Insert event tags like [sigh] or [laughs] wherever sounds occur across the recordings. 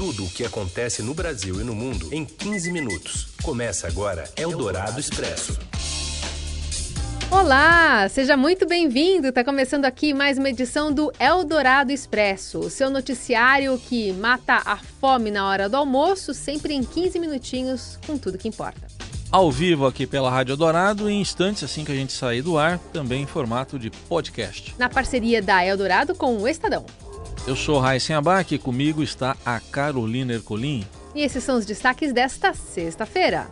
Tudo o que acontece no Brasil e no mundo em 15 minutos. Começa agora Eldorado Expresso. Olá, seja muito bem-vindo. Está começando aqui mais uma edição do Eldorado Expresso, o seu noticiário que mata a fome na hora do almoço, sempre em 15 minutinhos, com tudo que importa. Ao vivo aqui pela Rádio Eldorado, em instantes assim que a gente sair do ar, também em formato de podcast. Na parceria da Eldorado com o Estadão. Eu sou Raíssen Abac e comigo está a Carolina Ercolim. E esses são os destaques desta sexta-feira.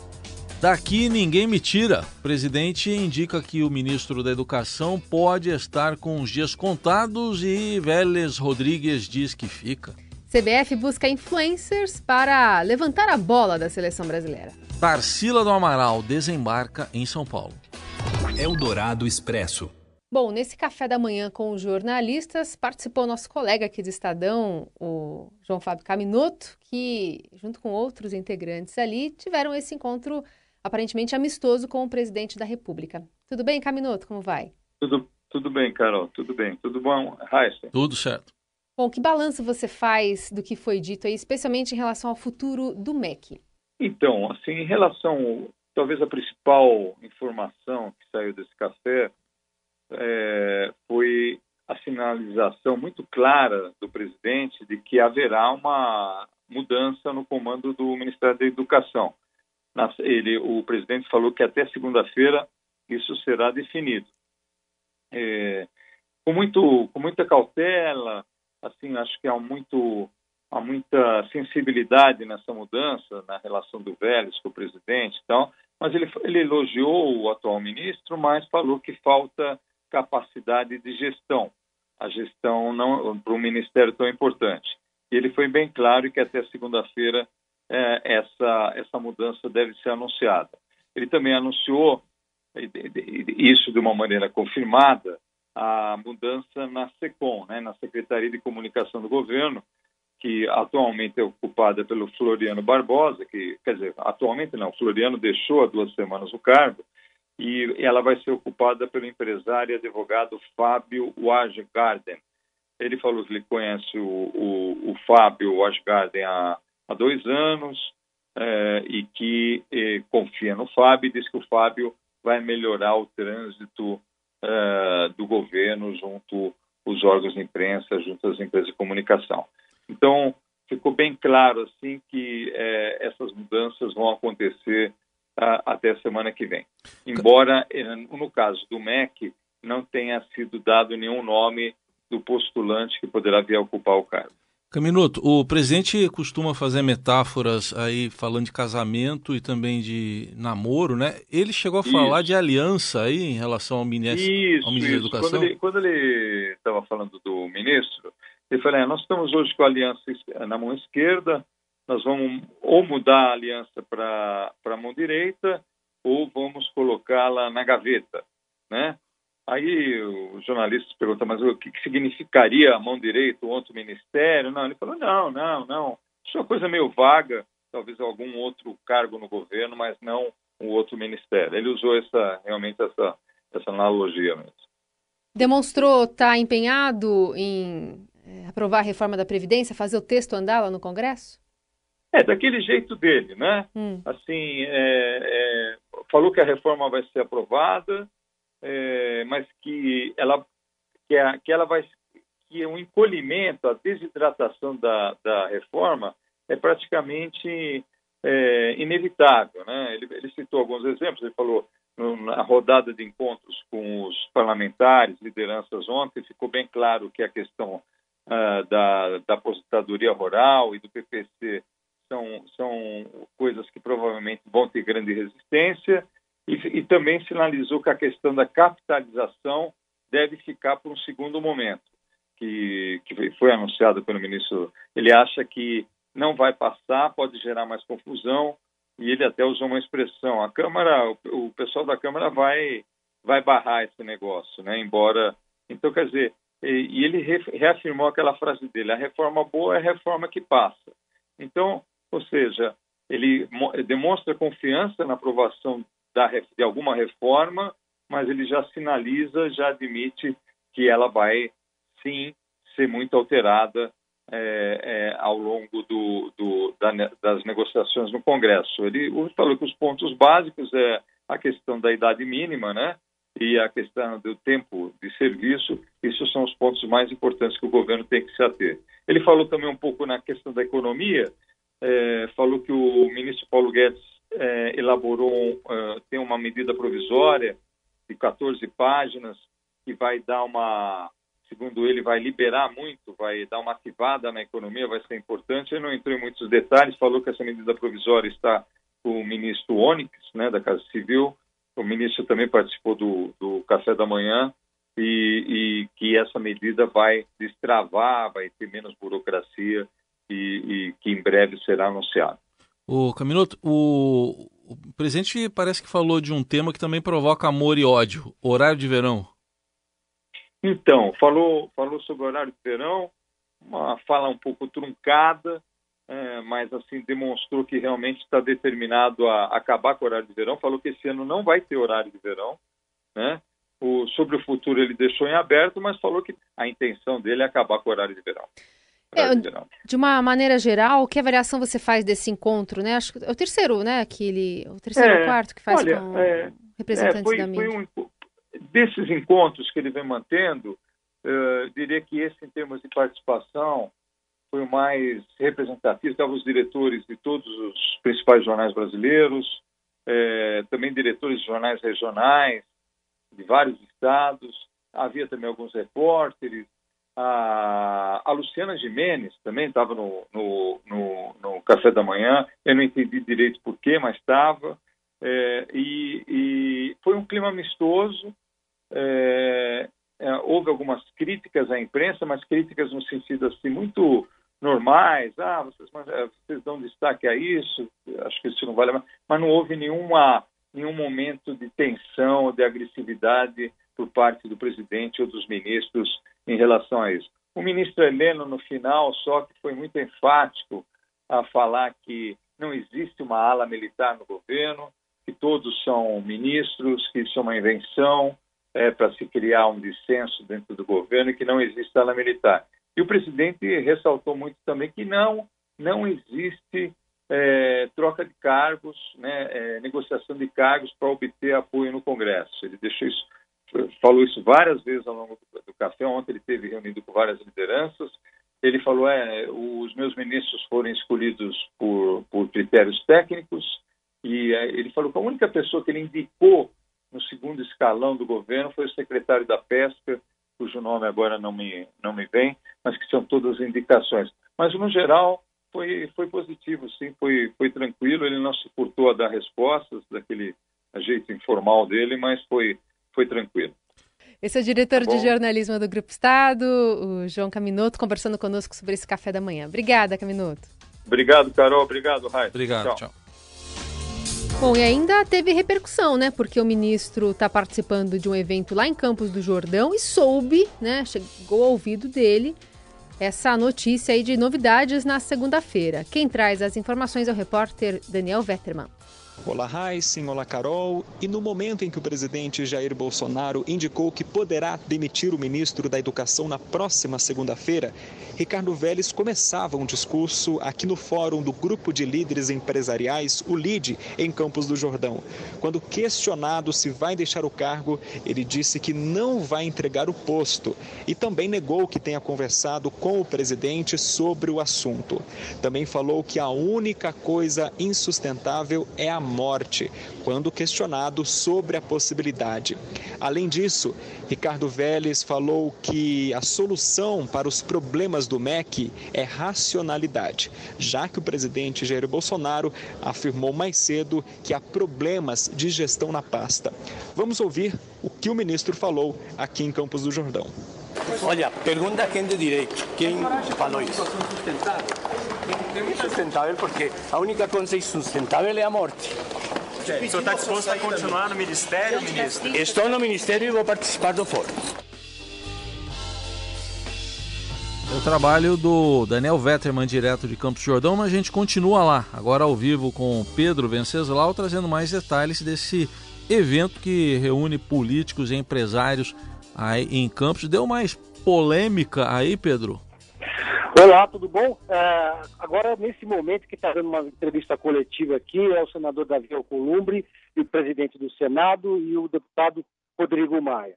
Daqui ninguém me tira. O presidente indica que o ministro da Educação pode estar com os dias contados e Vélez Rodrigues diz que fica. CBF busca influencers para levantar a bola da seleção brasileira. Tarsila do Amaral desembarca em São Paulo. Eldorado Expresso. Bom, nesse café da manhã com os jornalistas participou nosso colega aqui do Estadão, o João Fábio Caminoto, que, junto com outros integrantes ali, tiveram esse encontro aparentemente amistoso com o presidente da República. Tudo bem, Caminoto? Como vai? Tudo, tudo bem, Carol. Tudo bem. Tudo bom, Raíssa? Tudo certo. Bom, que balanço você faz do que foi dito aí, especialmente em relação ao futuro do MEC? Então, assim, em relação, talvez a principal informação que saiu desse café é, foi a sinalização muito clara do presidente de que haverá uma mudança no comando do Ministério da Educação. Ele, o presidente falou que até segunda-feira isso será definido. É, com, muito, com muita cautela, assim, acho que há, muito, há muita sensibilidade nessa mudança na relação do Vélez com o presidente, então, mas ele, ele elogiou o atual ministro, mas falou que falta capacidade de gestão, a gestão não para um ministério tão importante. E ele foi bem claro que até segunda-feira é, essa essa mudança deve ser anunciada. Ele também anunciou isso de uma maneira confirmada a mudança na SECOM, né, na Secretaria de Comunicação do Governo, que atualmente é ocupada pelo Floriano Barbosa, que quer dizer, atualmente não, Floriano deixou há duas semanas o cargo e ela vai ser ocupada pelo empresário e advogado Fábio Wajgarden. Ele falou que ele conhece o, o, o Fábio Wajgarden há, há dois anos é, e que eh, confia no Fábio e diz que o Fábio vai melhorar o trânsito é, do governo junto os órgãos de imprensa, junto às empresas de comunicação. Então, ficou bem claro assim que é, essas mudanças vão acontecer até a semana que vem. Embora, eh, no caso do MEC, não tenha sido dado nenhum nome do postulante que poderá vir a ocupar o cargo. Caminuto, o presidente costuma fazer metáforas aí falando de casamento e também de namoro, né? Ele chegou a falar de aliança aí em relação ao ministro, isso, ao ministro isso. da Educação? Quando ele estava falando do ministro, ele falou, é, nós estamos hoje com a aliança na mão esquerda, nós vamos ou mudar a aliança para a mão direita ou vamos colocá-la na gaveta, né? Aí os jornalistas perguntam, mas o que, que significaria a mão direita, o outro ministério? Não, ele falou, não, não, não. Isso é uma coisa meio vaga, talvez algum outro cargo no governo, mas não um outro ministério. Ele usou essa realmente essa, essa analogia mesmo. Demonstrou estar tá empenhado em eh, aprovar a reforma da Previdência, fazer o texto andar lá no Congresso? É, daquele jeito dele, né? Hum. Assim, é, é, falou que a reforma vai ser aprovada, é, mas que ela, que, a, que ela vai que o encolhimento, a desidratação da, da reforma é praticamente é, inevitável, né? Ele, ele, citou alguns exemplos. Ele falou na rodada de encontros com os parlamentares, lideranças ontem, ficou bem claro que a questão uh, da, da aposentadoria rural e do PPC são, são coisas que provavelmente vão ter grande resistência, e, e também sinalizou que a questão da capitalização deve ficar para um segundo momento, que, que foi anunciado pelo ministro. Ele acha que não vai passar, pode gerar mais confusão, e ele até usou uma expressão: a Câmara, o, o pessoal da Câmara vai, vai barrar esse negócio, né? Embora. Então, quer dizer, e, ele reafirmou aquela frase dele: a reforma boa é a reforma que passa. Então, ou seja, ele demonstra confiança na aprovação da, de alguma reforma, mas ele já sinaliza, já admite que ela vai sim ser muito alterada é, é, ao longo do, do, da, das negociações no Congresso. Ele falou que os pontos básicos é a questão da idade mínima, né? E a questão do tempo de serviço, isso são os pontos mais importantes que o governo tem que se ater. Ele falou também um pouco na questão da economia, é, falou que o ministro Paulo Guedes é, elaborou, uh, tem uma medida provisória de 14 páginas que vai dar uma, segundo ele, vai liberar muito, vai dar uma ativada na economia, vai ser importante. Ele não entrou em muitos detalhes, falou que essa medida provisória está com o ministro Onyx, né, da Casa Civil. O ministro também participou do, do café da manhã e, e, que essa medida vai destravar, vai ter menos burocracia e, e que em breve será anunciado. O Caminoto, o, o presidente parece que falou de um tema que também provoca amor e ódio, horário de verão. Então, falou, falou sobre o horário de verão, uma fala um pouco truncada, é, mas assim demonstrou que realmente está determinado a acabar com o horário de verão. Falou que esse ano não vai ter horário de verão, né? O, sobre o futuro ele deixou em aberto, mas falou que a intenção dele é acabar com o horário de verão. É, de uma maneira geral, que avaliação você faz desse encontro, né? Acho que é o terceiro, né? Que ele, o terceiro é, ou quarto que faz olha, com é, representantes foi, da mídia. Foi um, desses encontros que ele vem mantendo, uh, diria que esse, em termos de participação, foi o mais representativo. Estavam os diretores de todos os principais jornais brasileiros, eh, também diretores de jornais regionais de vários estados. Havia também alguns repórteres. A, a Luciana Jimenez também estava no, no, no, no, café da manhã. Eu não entendi direito por quê, mas estava. É, e, e, foi um clima amistoso. É, é, houve algumas críticas à imprensa, mas críticas no sentido assim muito normais. Ah, vocês, é, vocês dão destaque a isso. Acho que isso não vale mais. Mas não houve nenhuma nenhum momento de tensão, de agressividade por parte do presidente ou dos ministros em relação a isso. O ministro Heleno, no final, só que foi muito enfático a falar que não existe uma ala militar no governo, que todos são ministros, que isso é uma invenção é, para se criar um dissenso dentro do governo e que não existe ala militar. E o presidente ressaltou muito também que não, não existe é, troca de cargos, né, é, negociação de cargos para obter apoio no Congresso. Ele deixou isso, falou isso várias vezes ao longo do, café. Ontem ele teve reunido com várias lideranças. Ele falou: é, os meus ministros foram escolhidos por, por critérios técnicos. E é, ele falou que a única pessoa que ele indicou no segundo escalão do governo foi o secretário da Pesca, cujo nome agora não me, não me vem, mas que são todas indicações. Mas, no geral, foi, foi positivo, sim, foi, foi tranquilo. Ele não se furtou a dar respostas daquele jeito informal dele, mas foi, foi tranquilo. Esse é o diretor tá de jornalismo do Grupo Estado, o João Caminoto, conversando conosco sobre esse café da manhã. Obrigada, Caminoto. Obrigado, Carol. Obrigado, Raio. Obrigado, tchau. tchau. Bom, e ainda teve repercussão, né? Porque o ministro está participando de um evento lá em Campos do Jordão e soube, né? Chegou ao ouvido dele essa notícia aí de novidades na segunda-feira. Quem traz as informações é o repórter Daniel Vetterman. Olá, Heisen, olá, Carol. E no momento em que o presidente Jair Bolsonaro indicou que poderá demitir o ministro da Educação na próxima segunda-feira, Ricardo Vélez começava um discurso aqui no fórum do Grupo de Líderes Empresariais, o LIDE, em Campos do Jordão. Quando questionado se vai deixar o cargo, ele disse que não vai entregar o posto e também negou que tenha conversado com o presidente sobre o assunto. Também falou que a única coisa insustentável é a morte, quando questionado sobre a possibilidade. Além disso, Ricardo Vélez falou que a solução para os problemas do MEC é racionalidade, já que o presidente Jair Bolsonaro afirmou mais cedo que há problemas de gestão na pasta. Vamos ouvir o que o ministro falou aqui em Campos do Jordão. Olha, pergunta quem de direito, quem falou isso? Insustentável porque a única coisa insustentável é a morte. O senhor está disposto a continuar no Ministério, ministro? Estou no Ministério e vou participar do fórum. É o trabalho do Daniel Vetterman, direto de Campos Jordão, mas a gente continua lá, agora ao vivo com Pedro Venceslau, trazendo mais detalhes desse evento que reúne políticos e empresários aí em Campos. Deu mais polêmica aí, Pedro? Olá, tudo bom? É, agora, nesse momento que está dando uma entrevista coletiva aqui, é o senador Davi Alcolumbre e o presidente do Senado e o deputado Rodrigo Maia.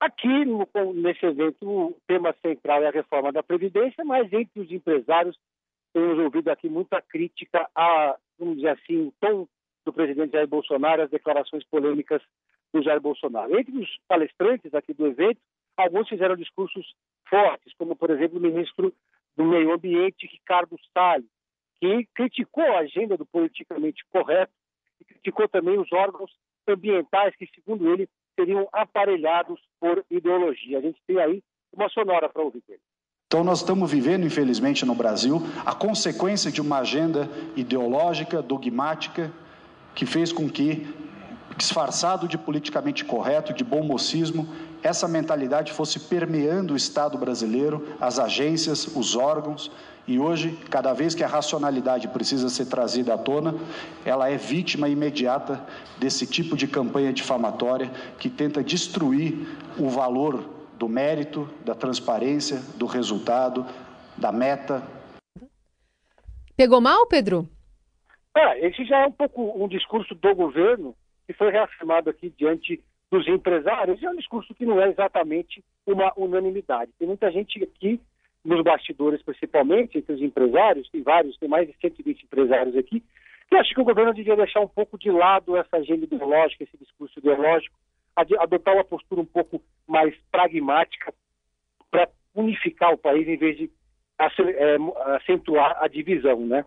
Aqui, no, nesse evento, o tema central é a reforma da Previdência, mas entre os empresários temos ouvido aqui muita crítica a, vamos dizer assim, o tom do presidente Jair Bolsonaro, as declarações polêmicas do Jair Bolsonaro. Entre os palestrantes aqui do evento, alguns fizeram discursos fortes, como, por exemplo, o ministro do Meio Ambiente, Ricardo Salles, que criticou a agenda do politicamente correto e criticou também os órgãos ambientais que, segundo ele, seriam aparelhados por ideologia. A gente tem aí uma sonora para ouvir dele. Então, nós estamos vivendo, infelizmente, no Brasil, a consequência de uma agenda ideológica, dogmática, que fez com que, disfarçado de politicamente correto, de bom mocismo, essa mentalidade fosse permeando o Estado brasileiro, as agências, os órgãos, e hoje, cada vez que a racionalidade precisa ser trazida à tona, ela é vítima imediata desse tipo de campanha difamatória que tenta destruir o valor do mérito, da transparência, do resultado, da meta. Pegou mal, Pedro? É, esse já é um pouco um discurso do governo que foi reafirmado aqui diante dos empresários. É um discurso que não é exatamente uma unanimidade. Tem muita gente aqui nos bastidores, principalmente, entre os empresários, tem vários, tem mais de 120 empresários aqui, que acho que o governo devia deixar um pouco de lado essa agenda ideológica, esse discurso ideológico, adotar uma postura um pouco mais pragmática para unificar o país em vez de é, acentuar a divisão, né?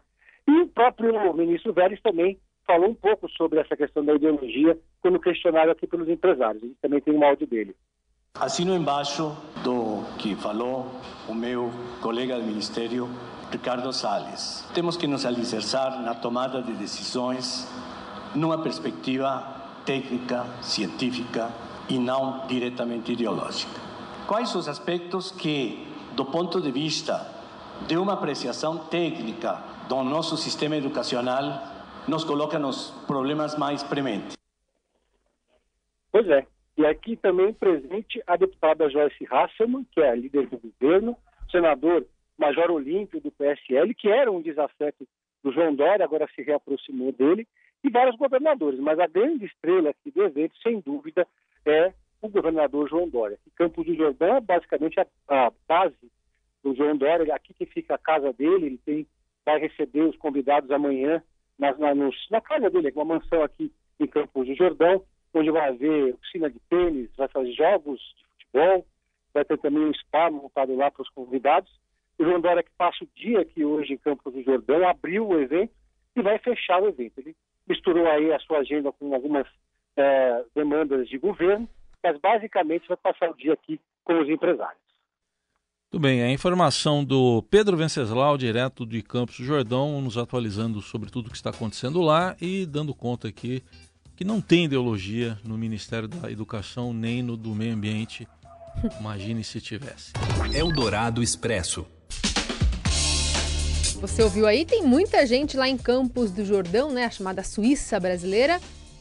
E o próprio ministro Vélez também falou um pouco sobre essa questão da ideologia quando questionado aqui pelos empresários. A gente também tem um áudio dele. Assino embaixo do que falou o meu colega do Ministério, Ricardo Salles. Temos que nos alicerçar na tomada de decisões numa perspectiva técnica, científica e não diretamente ideológica. Quais os aspectos que, do ponto de vista de uma apreciação técnica do nosso sistema educacional, nos coloca nos problemas mais prementes? Pois é. E aqui também presente a deputada Joyce Hasselmann, que é a líder do governo, senador Major Olímpio do PSL, que era um desafeto do João Dória, agora se reaproximou dele, e vários governadores. Mas a grande estrela aqui do evento, sem dúvida, é o governador João Dória. Campos do Jordão é basicamente a, a base do João Dória, aqui que fica a casa dele, ele tem, vai receber os convidados amanhã na, na, casa dele, uma mansão aqui em Campos do Jordão onde vai haver oficina de tênis, vai fazer jogos de futebol, vai ter também um spa montado lá para os convidados. O João Dória, que passa o dia aqui hoje em Campos do Jordão, abriu o evento e vai fechar o evento. Ele misturou aí a sua agenda com algumas é, demandas de governo, mas basicamente vai passar o dia aqui com os empresários. Tudo bem, a informação do Pedro Venceslau, direto de Campos do Jordão, nos atualizando sobre tudo o que está acontecendo lá e dando conta aqui que não tem ideologia no Ministério da Educação nem no do Meio Ambiente. [laughs] Imagine se tivesse. Eldorado Expresso. Você ouviu aí? Tem muita gente lá em Campos do Jordão, né? A chamada Suíça brasileira.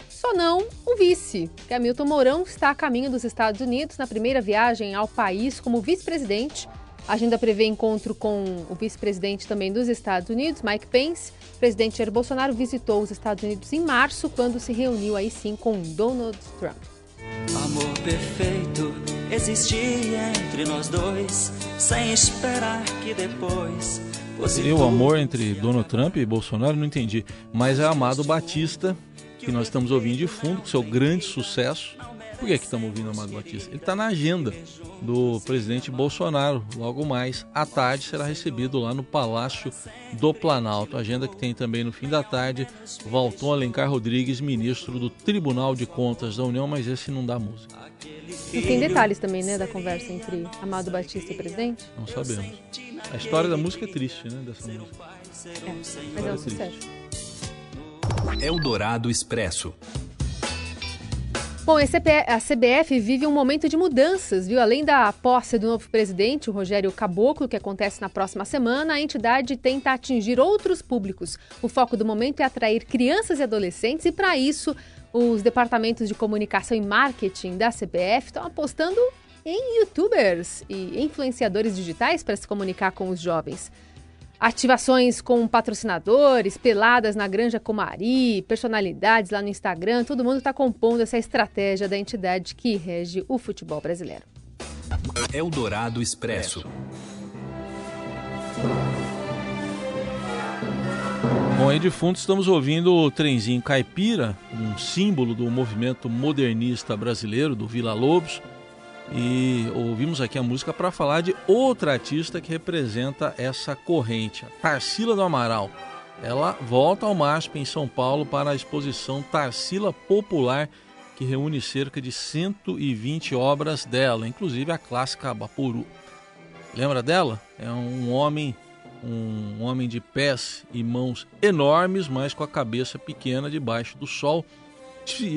Só não o vice, que Hamilton Mourão está a caminho dos Estados Unidos na primeira viagem ao país como vice-presidente a agenda prevê encontro com o vice-presidente também dos Estados Unidos, Mike Pence. O presidente Jair Bolsonaro visitou os Estados Unidos em março, quando se reuniu aí sim com Donald Trump. Amor perfeito existia entre nós dois, sem esperar que depois. E o amor entre Donald Trump e Bolsonaro, não entendi. Mas é Amado Batista, que nós estamos ouvindo de fundo, com seu grande sucesso. Por que, que estamos ouvindo Amado Batista? Ele está na agenda do presidente Bolsonaro. Logo mais à tarde será recebido lá no Palácio do Planalto. Agenda que tem também no fim da tarde Valton Alencar Rodrigues, ministro do Tribunal de Contas da União, mas esse não dá música. E tem detalhes também, né, da conversa entre Amado Batista e presidente? Não sabemos. A história da música é triste, né, dessa música. É, mas é um sucesso. Eldorado Expresso. Bom, a CBF vive um momento de mudanças, viu? Além da posse do novo presidente, o Rogério Caboclo, que acontece na próxima semana, a entidade tenta atingir outros públicos. O foco do momento é atrair crianças e adolescentes, e para isso, os departamentos de comunicação e marketing da CBF estão apostando em youtubers e influenciadores digitais para se comunicar com os jovens. Ativações com patrocinadores, peladas na Granja Comari, personalidades lá no Instagram, todo mundo está compondo essa estratégia da entidade que rege o futebol brasileiro. Eldorado Expresso. Bom, aí de fundo estamos ouvindo o trenzinho caipira, um símbolo do movimento modernista brasileiro, do Vila Lobos. E ouvimos aqui a música para falar de outra artista que representa essa corrente, a Tarsila do Amaral. Ela volta ao MASP em São Paulo para a exposição Tarsila Popular, que reúne cerca de 120 obras dela, inclusive a clássica Bapuru. Lembra dela? É um homem, um homem de pés e mãos enormes, mas com a cabeça pequena debaixo do sol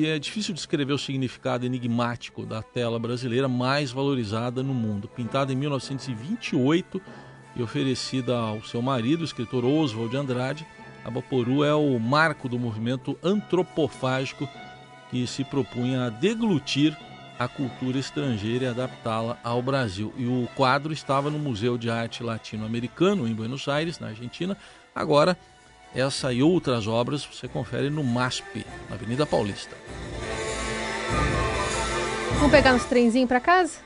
é difícil descrever o significado enigmático da tela brasileira mais valorizada no mundo. Pintada em 1928 e oferecida ao seu marido, o escritor Oswald de Andrade, a Baporu é o marco do movimento antropofágico que se propunha a deglutir a cultura estrangeira e adaptá-la ao Brasil. E o quadro estava no Museu de Arte Latino-Americano, em Buenos Aires, na Argentina. Agora essa e outras obras você confere no MASP, na Avenida Paulista. Vamos pegar uns trenzinhos para casa?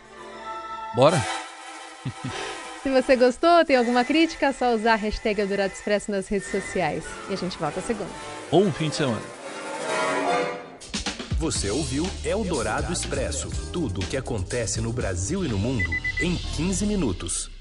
Bora! [laughs] Se você gostou, tem alguma crítica, é só usar a hashtag Eldorado Expresso nas redes sociais. E a gente volta a segunda. Bom fim de semana. Você ouviu Eldorado Expresso tudo o que acontece no Brasil e no mundo em 15 minutos.